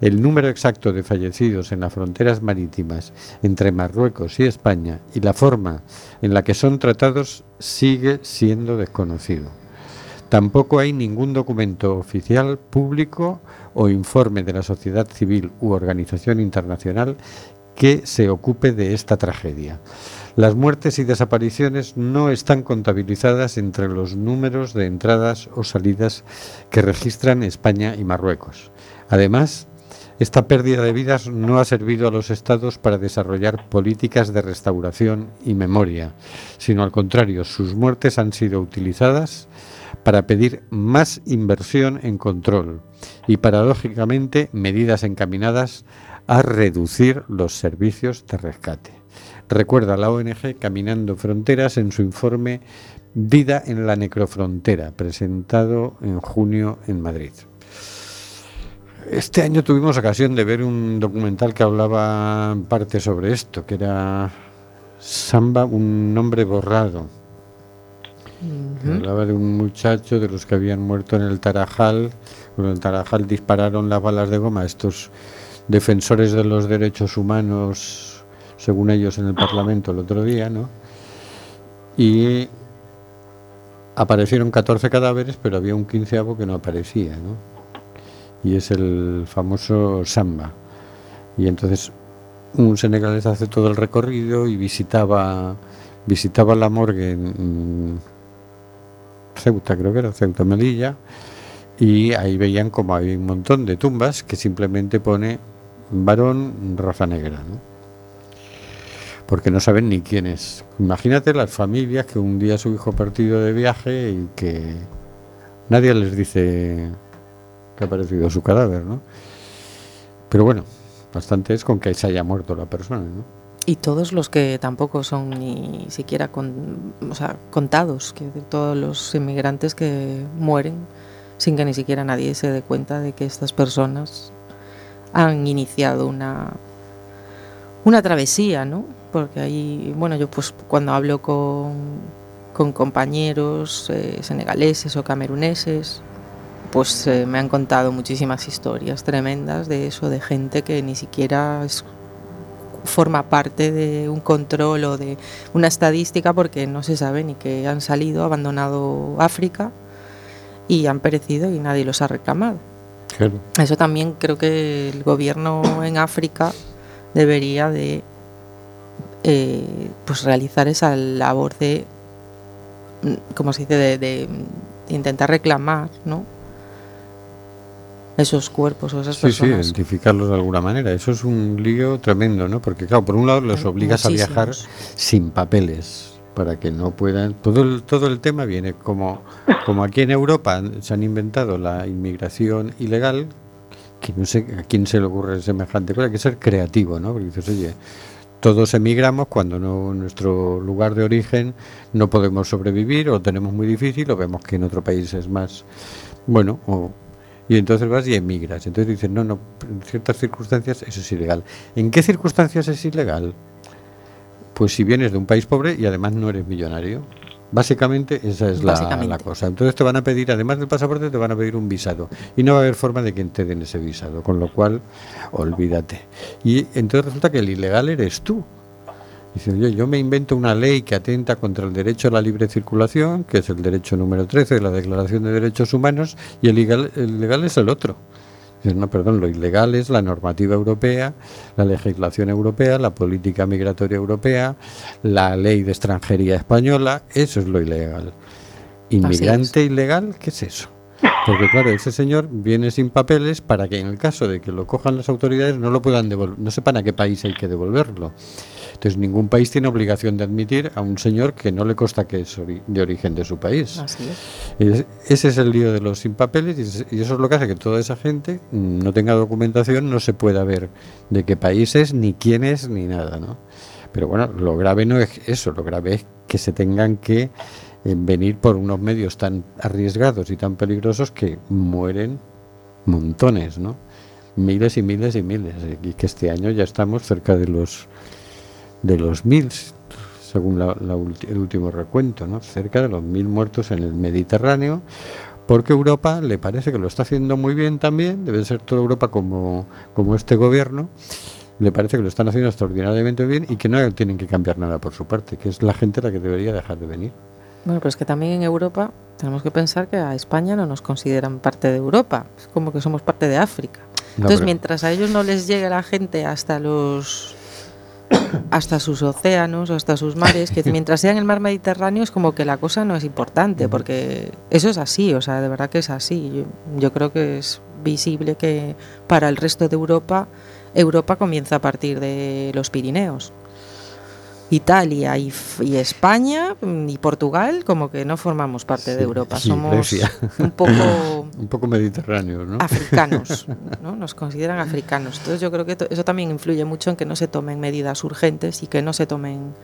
El número exacto de fallecidos en las fronteras marítimas entre Marruecos y España y la forma en la que son tratados sigue siendo desconocido. Tampoco hay ningún documento oficial, público o informe de la sociedad civil u organización internacional que se ocupe de esta tragedia. Las muertes y desapariciones no están contabilizadas entre los números de entradas o salidas que registran España y Marruecos. Además, esta pérdida de vidas no ha servido a los estados para desarrollar políticas de restauración y memoria, sino al contrario, sus muertes han sido utilizadas para pedir más inversión en control y, paradójicamente, medidas encaminadas a reducir los servicios de rescate. Recuerda la ONG Caminando Fronteras en su informe Vida en la Necrofrontera, presentado en junio en Madrid. Este año tuvimos ocasión de ver un documental que hablaba en parte sobre esto, que era Samba, un nombre borrado. Hablaba de un muchacho de los que habían muerto en el Tarajal. En el Tarajal dispararon las balas de goma a estos defensores de los derechos humanos según ellos en el Parlamento el otro día, ¿no? Y aparecieron 14 cadáveres, pero había un quinceavo que no aparecía, ¿no? Y es el famoso Samba. Y entonces un senegalés hace todo el recorrido y visitaba visitaba la morgue en Ceuta, creo que era Ceuta Melilla, y ahí veían como hay un montón de tumbas que simplemente pone varón raza negra, ¿no? Porque no saben ni quién es. Imagínate las familias que un día su hijo ha partido de viaje y que nadie les dice que ha aparecido su cadáver, ¿no? Pero bueno, bastante es con que se haya muerto la persona, ¿no? Y todos los que tampoco son ni siquiera con, o sea, contados, que todos los inmigrantes que mueren sin que ni siquiera nadie se dé cuenta de que estas personas han iniciado una, una travesía, ¿no? Porque ahí, bueno, yo pues cuando hablo con, con compañeros eh, senegaleses o cameruneses, pues eh, me han contado muchísimas historias tremendas de eso, de gente que ni siquiera forma parte de un control o de una estadística porque no se sabe ni que han salido, abandonado África y han perecido y nadie los ha reclamado. Eso también creo que el gobierno en África debería de eh, pues realizar esa labor de, como se dice, de, intentar reclamar, ¿no? esos cuerpos o esas sí, personas. Sí, identificarlos de alguna manera. Eso es un lío tremendo, ¿no? Porque, claro, por un lado los obligas a viajar sin papeles para que no puedan. Todo el, todo el tema viene como, como aquí en Europa se han inventado la inmigración ilegal, que no sé a quién se le ocurre semejante cosa, hay que ser creativo, ¿no? Porque dices, oye, todos emigramos cuando no, nuestro lugar de origen no podemos sobrevivir o tenemos muy difícil o vemos que en otro país es más bueno y entonces vas y emigras. Entonces dices no no en ciertas circunstancias eso es ilegal en qué circunstancias es ilegal pues si vienes de un país pobre y además no eres millonario Básicamente esa es la, cosa. Entonces te van a pedir, además del pasaporte, te van a pedir un visado. Y no va a haber forma de que te den ese visado, con lo cual, olvídate. Y entonces resulta que el ilegal eres tú. Dice, yo, yo me invento una ley que atenta contra el derecho a la libre circulación, que es el derecho número 13 de la Declaración de Derechos Humanos, y el ilegal, el legal es el otro. No, perdón, lo ilegal es la normativa europea, la legislación europea, la política migratoria europea, la ley de extranjería española, eso es lo ilegal. Inmigrante ilegal, ¿qué es eso? Porque claro, ese señor viene sin papeles para que en el caso de que lo cojan las autoridades no lo puedan devolver, no sepan a qué país hay que devolverlo. Entonces ningún país tiene obligación de admitir a un señor que no le consta que es de origen de su país. Así es. Ese es el lío de los sin papeles y eso es lo que hace que toda esa gente no tenga documentación, no se pueda ver de qué país es, ni quién es, ni nada, ¿no? Pero bueno, lo grave no es eso, lo grave es que se tengan que eh, venir por unos medios tan arriesgados y tan peligrosos que mueren montones, ¿no? Miles y miles y miles. Y que este año ya estamos cerca de los de los mil, según el último recuento, ¿no? cerca de los mil muertos en el Mediterráneo, porque Europa le parece que lo está haciendo muy bien también, debe ser toda Europa como, como este gobierno, le parece que lo están haciendo extraordinariamente bien y que no tienen que cambiar nada por su parte, que es la gente la que debería dejar de venir. Bueno, pero es que también en Europa tenemos que pensar que a España no nos consideran parte de Europa, es como que somos parte de África. Entonces, mientras a ellos no les llegue la gente hasta los hasta sus océanos hasta sus mares, que mientras sea en el mar Mediterráneo es como que la cosa no es importante, porque eso es así, o sea, de verdad que es así. Yo, creo que es visible que para el resto de Europa, Europa comienza a partir de los Pirineos. Italia y, España y Portugal como que no formamos parte de Europa, somos un poco un poco mediterráneos, ¿no? Africanos, ¿no? Nos consideran africanos. Entonces yo creo que eso también influye mucho en que no se tomen medidas urgentes y que no se tomen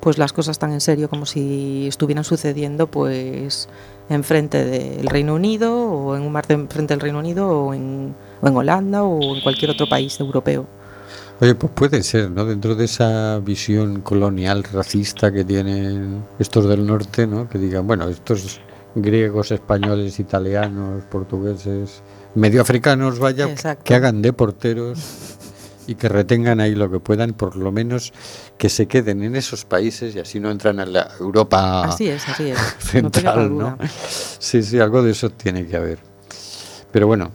pues las cosas tan en serio como si estuvieran sucediendo pues enfrente del Reino Unido o en un mar de enfrente del Reino Unido o en, o en Holanda o en cualquier otro país europeo. Oye, pues puede ser, ¿no? Dentro de esa visión colonial, racista que tienen estos del norte, ¿no? Que digan, bueno, estos griegos, españoles, italianos, portugueses, medio africanos, vaya, que hagan de porteros y que retengan ahí lo que puedan, por lo menos que se queden en esos países y así no entran a la Europa Así es, así es. central, no. Sí, sí, algo de eso tiene que haber. Pero bueno,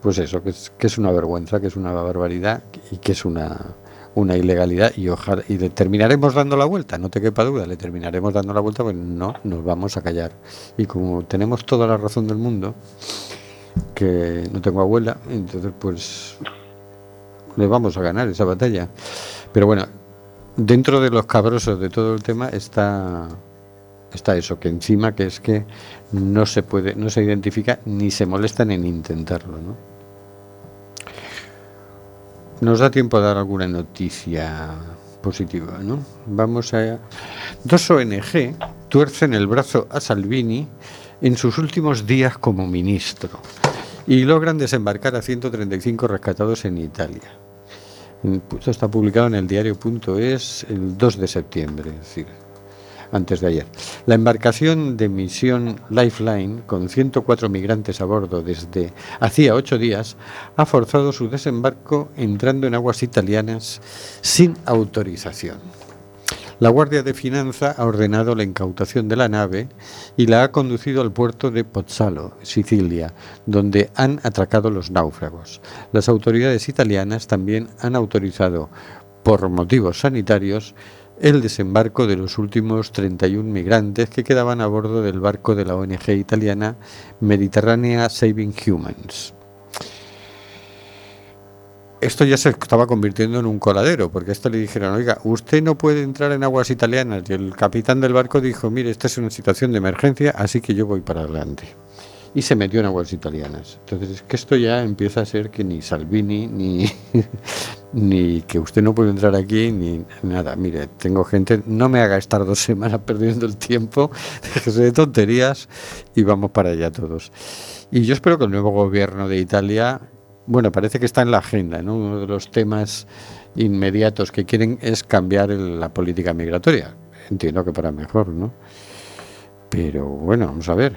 pues eso, que es, que es una vergüenza, que es una barbaridad y que es una, una ilegalidad y ojalá y le terminaremos dando la vuelta, no te quepa duda, le terminaremos dando la vuelta, pues no nos vamos a callar. Y como tenemos toda la razón del mundo, que no tengo abuela, entonces pues le vamos a ganar esa batalla. Pero bueno, dentro de los cabrosos de todo el tema está está eso, que encima que es que no se puede, no se identifica ni se molestan en intentarlo, ¿no? Nos da tiempo a dar alguna noticia positiva, ¿no? Vamos a dos ONG tuercen el brazo a Salvini en sus últimos días como ministro y logran desembarcar a 135 rescatados en Italia. Esto está publicado en el diario.es el 2 de septiembre, es decir, antes de ayer. La embarcación de misión Lifeline, con 104 migrantes a bordo desde hacía ocho días, ha forzado su desembarco entrando en aguas italianas sin autorización. La Guardia de Finanza ha ordenado la incautación de la nave y la ha conducido al puerto de Pozzallo, Sicilia, donde han atracado los náufragos. Las autoridades italianas también han autorizado, por motivos sanitarios, el desembarco de los últimos 31 migrantes que quedaban a bordo del barco de la ONG italiana Mediterránea Saving Humans. Esto ya se estaba convirtiendo en un coladero, porque a esto le dijeron, oiga, usted no puede entrar en aguas italianas. Y el capitán del barco dijo, mire, esta es una situación de emergencia, así que yo voy para adelante. Y se metió en aguas italianas. Entonces, es que esto ya empieza a ser que ni Salvini, ni, ni que usted no puede entrar aquí, ni nada. Mire, tengo gente, no me haga estar dos semanas perdiendo el tiempo, déjese de tonterías y vamos para allá todos. Y yo espero que el nuevo gobierno de Italia, bueno, parece que está en la agenda, ¿no? Uno de los temas inmediatos que quieren es cambiar el- la política migratoria. Entiendo que para mejor, ¿no? Pero bueno, vamos a ver,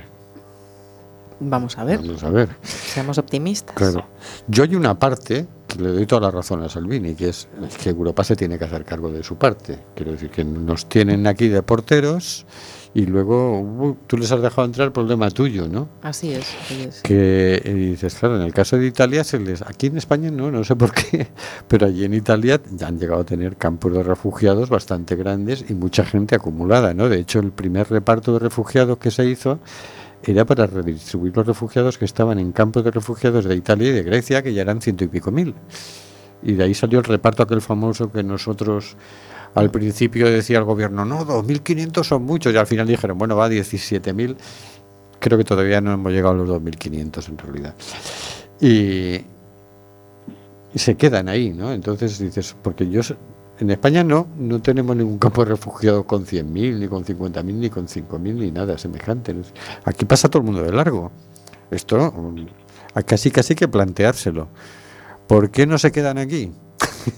Vamos a ver, vamos a ver. seamos optimistas. Claro. Yo hay una parte que le doy toda la razón a Salvini, que es que Europa se tiene que hacer cargo de su parte. Quiero decir que nos tienen aquí de porteros y luego uh, tú les has dejado entrar, problema tuyo, ¿no? Así es, así es. Que y dices, claro, en el caso de Italia, se les, aquí en España no, no sé por qué, pero allí en Italia ya han llegado a tener campos de refugiados bastante grandes y mucha gente acumulada, ¿no? De hecho, el primer reparto de refugiados que se hizo era para redistribuir los refugiados que estaban en campos de refugiados de Italia y de Grecia, que ya eran ciento y pico mil. Y de ahí salió el reparto aquel famoso que nosotros al principio decía el gobierno, no, 2.500 son muchos, y al final dijeron, bueno, va 17.000. Creo que todavía no hemos llegado a los 2.500 en realidad. Y, y se quedan ahí, ¿no? Entonces dices, porque yo, en España no, no tenemos ningún campo de refugiados con 100.000, ni con 50.000, ni con 5.000, ni nada semejante. Aquí pasa todo el mundo de largo. Esto mm, casi casi que planteárselo. ¿Por qué no se quedan aquí?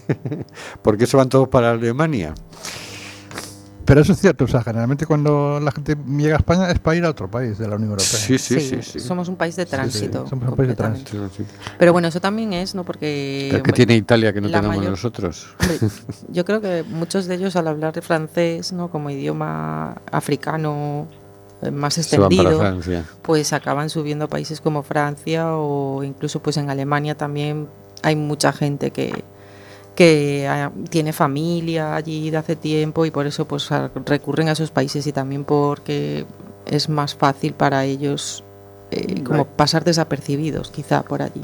¿Por qué se van todos para Alemania? Pero eso es cierto, o sea, generalmente cuando la gente llega a España es para ir a otro país de la Unión Europea. Sí, sí, sí. sí. Somos un país de tránsito. somos un país de tránsito. Pero bueno, eso también es, ¿no? Porque. ¿Pero qué bueno, tiene Italia que no tenemos mayor- nosotros? Hombre, yo creo que muchos de ellos al hablar de francés, ¿no? Como idioma africano eh, más extendido, pues acaban subiendo a países como Francia o incluso pues en Alemania también hay mucha gente que que ah, tiene familia allí de hace tiempo y por eso pues recurren a esos países y también porque es más fácil para ellos eh, como pasar desapercibidos quizá por allí.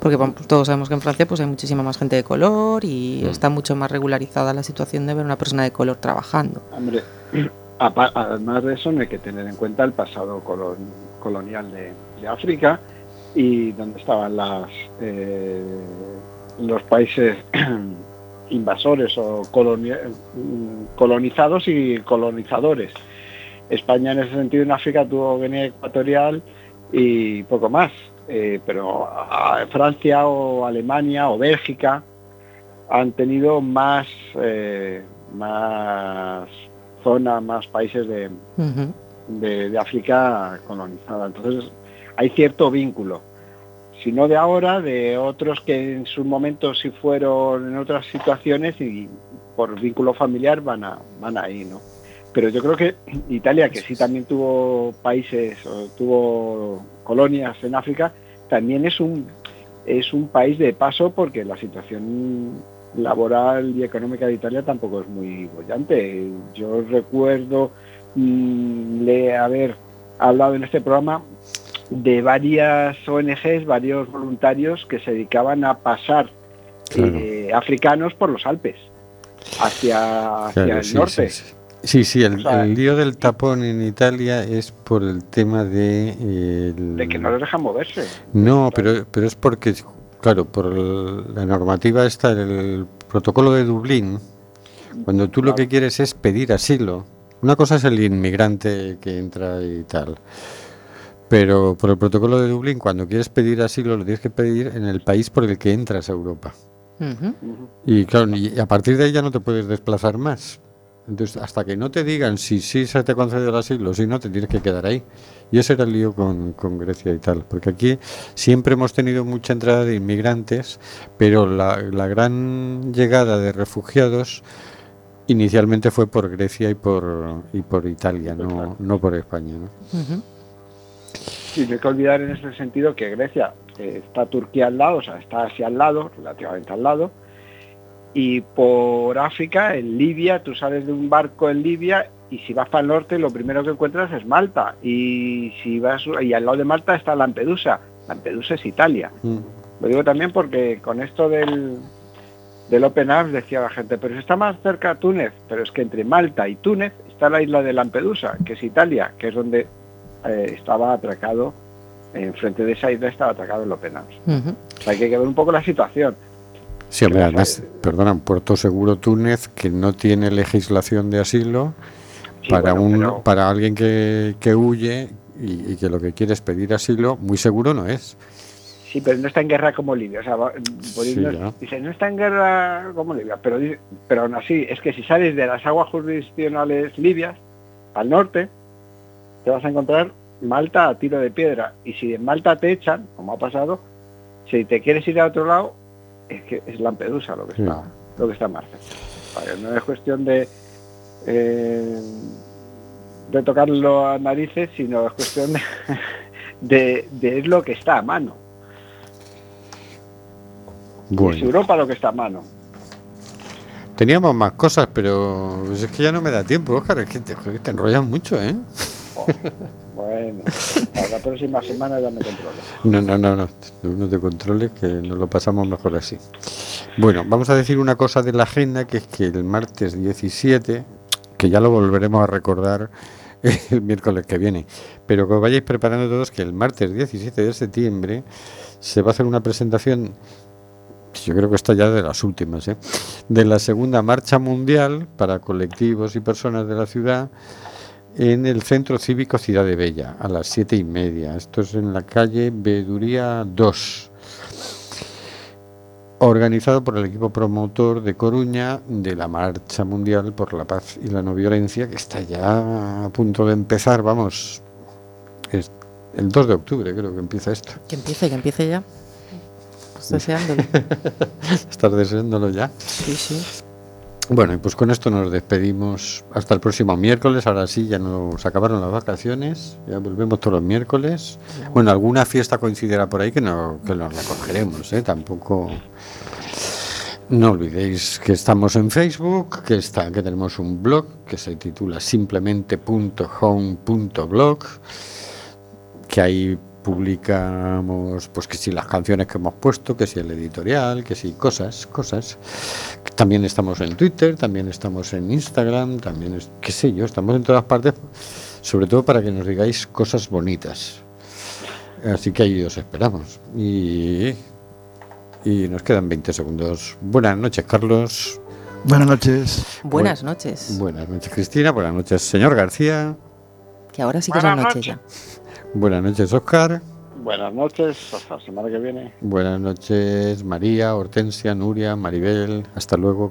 Porque todos sabemos que en Francia pues hay muchísima más gente de color y Mm. está mucho más regularizada la situación de ver una persona de color trabajando. Hombre, además de eso no hay que tener en cuenta el pasado colon- colonial de, de África y donde estaban las eh, los países invasores o colonia- mm, colonizados y colonizadores. España en ese sentido en África tuvo Guinea Ecuatorial y poco más, Eh, pero Francia o Alemania o Bélgica han tenido más eh, más zona, más países de, de África colonizada. Entonces hay cierto vínculo. Si no de ahora, de otros que en sus momentos sí fueron en otras situaciones y por vínculo familiar van a van ahí, ¿no? Pero yo creo que Italia, que sí también tuvo países o tuvo colonias en África, también es un es un país de paso porque la situación laboral y económica de Italia tampoco es muy bollante. Yo recuerdo mm, le haber hablado en este programa de varias ONGs, varios voluntarios que se dedicaban a pasar Claro. eh, africanos por los Alpes hacia, hacia Claro, el sí, norte. sí, sí. Sí, sí, el, O sea, el lío del tapón en Italia es por el tema de... el- De que no les dejan moverse. No, pero, pero es porque, claro, por el- la normativa está el protocolo de Dublín, cuando tú lo que quieres es pedir asilo. Una cosa es el inmigrante que entra y tal. Pero por el protocolo de Dublín, cuando quieres pedir asilo, lo tienes que pedir en el país por el que entras a Europa. Y claro, y a partir de ahí ya no te puedes desplazar más. Entonces, hasta que no te digan si sí se te concede el asilo, si no, te tienes que quedar ahí. Y ese era el lío con, con Grecia y tal. Porque aquí siempre hemos tenido mucha entrada de inmigrantes, pero la, la gran llegada de refugiados inicialmente fue por Grecia y por, y por Italia, no, no por España. ¿no? Sí, no hay que olvidar en ese sentido que Grecia eh, está Turquía al lado, o sea, está Asia al lado, relativamente al lado, y por África, en Libia, tú sales de un barco en Libia y si vas para el norte lo primero que encuentras es Malta, y si vas y al lado de Malta está Lampedusa, Lampedusa es Italia. Mm. Lo digo también porque con esto del, del Open Arms decía la gente, pero si está más cerca Túnez, pero es que entre Malta y Túnez está la isla de Lampedusa, que es Italia, que es donde eh, estaba atracado, enfrente de esa isla estaba atracado el Open Arms. Ujú. O sea, hay que ver un poco la situación. Sí, hombre, además, perdona, Puerto Seguro Túnez, que no tiene legislación de asilo, Sí, para, bueno, un, pero- para alguien que, que huye y, y que lo que quiere es pedir asilo, muy seguro no es. Sí, pero no está en guerra como Libia. O sea, Sí, no- dice, no está en guerra como Libia, pero, pero aún así, es que si sales de las aguas jurisdiccionales libias al norte, te vas a encontrar Malta a tiro de piedra. Y si en Malta te echan, como ha pasado, si te quieres ir a otro lado, es que es Lampedusa lo que está, lo que está más cerca. No es cuestión de eh, de tocarlo a narices, sino es cuestión de, de, de es lo que está a mano. Es Bueno, Europa lo que está a mano. teníamos más cosas, pero es que ya no me da tiempo, Óscar, es que te, te enrollas mucho, ¿eh? Bueno, para la próxima semana ya me controlo. No, no, no, no, no te controles, que nos lo pasamos mejor así. Bueno, vamos a decir una cosa de la agenda, que es que el martes 17, que ya lo volveremos a recordar el miércoles que viene, pero que os vayáis preparando todos que el martes 17 de septiembre se va a hacer una presentación, yo creo que está ya de las últimas, ¿eh? de la segunda marcha mundial para colectivos y personas de la ciudad en el Centro Cívico Ciudad de Bella, a las siete y media. Esto es en la calle Beduría 2. Organizado por el equipo promotor de Coruña de la Marcha Mundial por la Paz y la No Violencia, que está ya a punto de empezar, vamos. Es el 2 de octubre creo que empieza esto. Que empiece, que empiece ya. Pues deseándolo. Estás deseándolo ya. Sí, sí. Bueno, pues con esto nos despedimos hasta el próximo miércoles. Ahora sí, ya nos acabaron las vacaciones. Ya volvemos todos los miércoles. Bueno, alguna fiesta coincidirá por ahí que, no, que nos la cogeremos, ¿eh? Tampoco. No olvidéis que estamos en Facebook, que, está, que tenemos un blog que se titula simplemente.home.blog, que ahí publicamos, pues que si las canciones que hemos puesto, que si el editorial, que si cosas, cosas. También estamos en Twitter, también estamos en Instagram, también, es, qué sé yo, estamos en todas partes, sobre todo para que nos digáis cosas bonitas. Así que ahí os esperamos. Y, y nos quedan 20 segundos. Buenas noches, Carlos. Buenas noches. Buenas noches. Buenas noches, Cristina. Buenas noches, señor García. Que ahora sí que son Buenas noches ya. Buenas noches, Oscar. Buenas noches, hasta la semana que viene. Buenas noches, María, Hortensia, Nuria, Maribel. Hasta luego.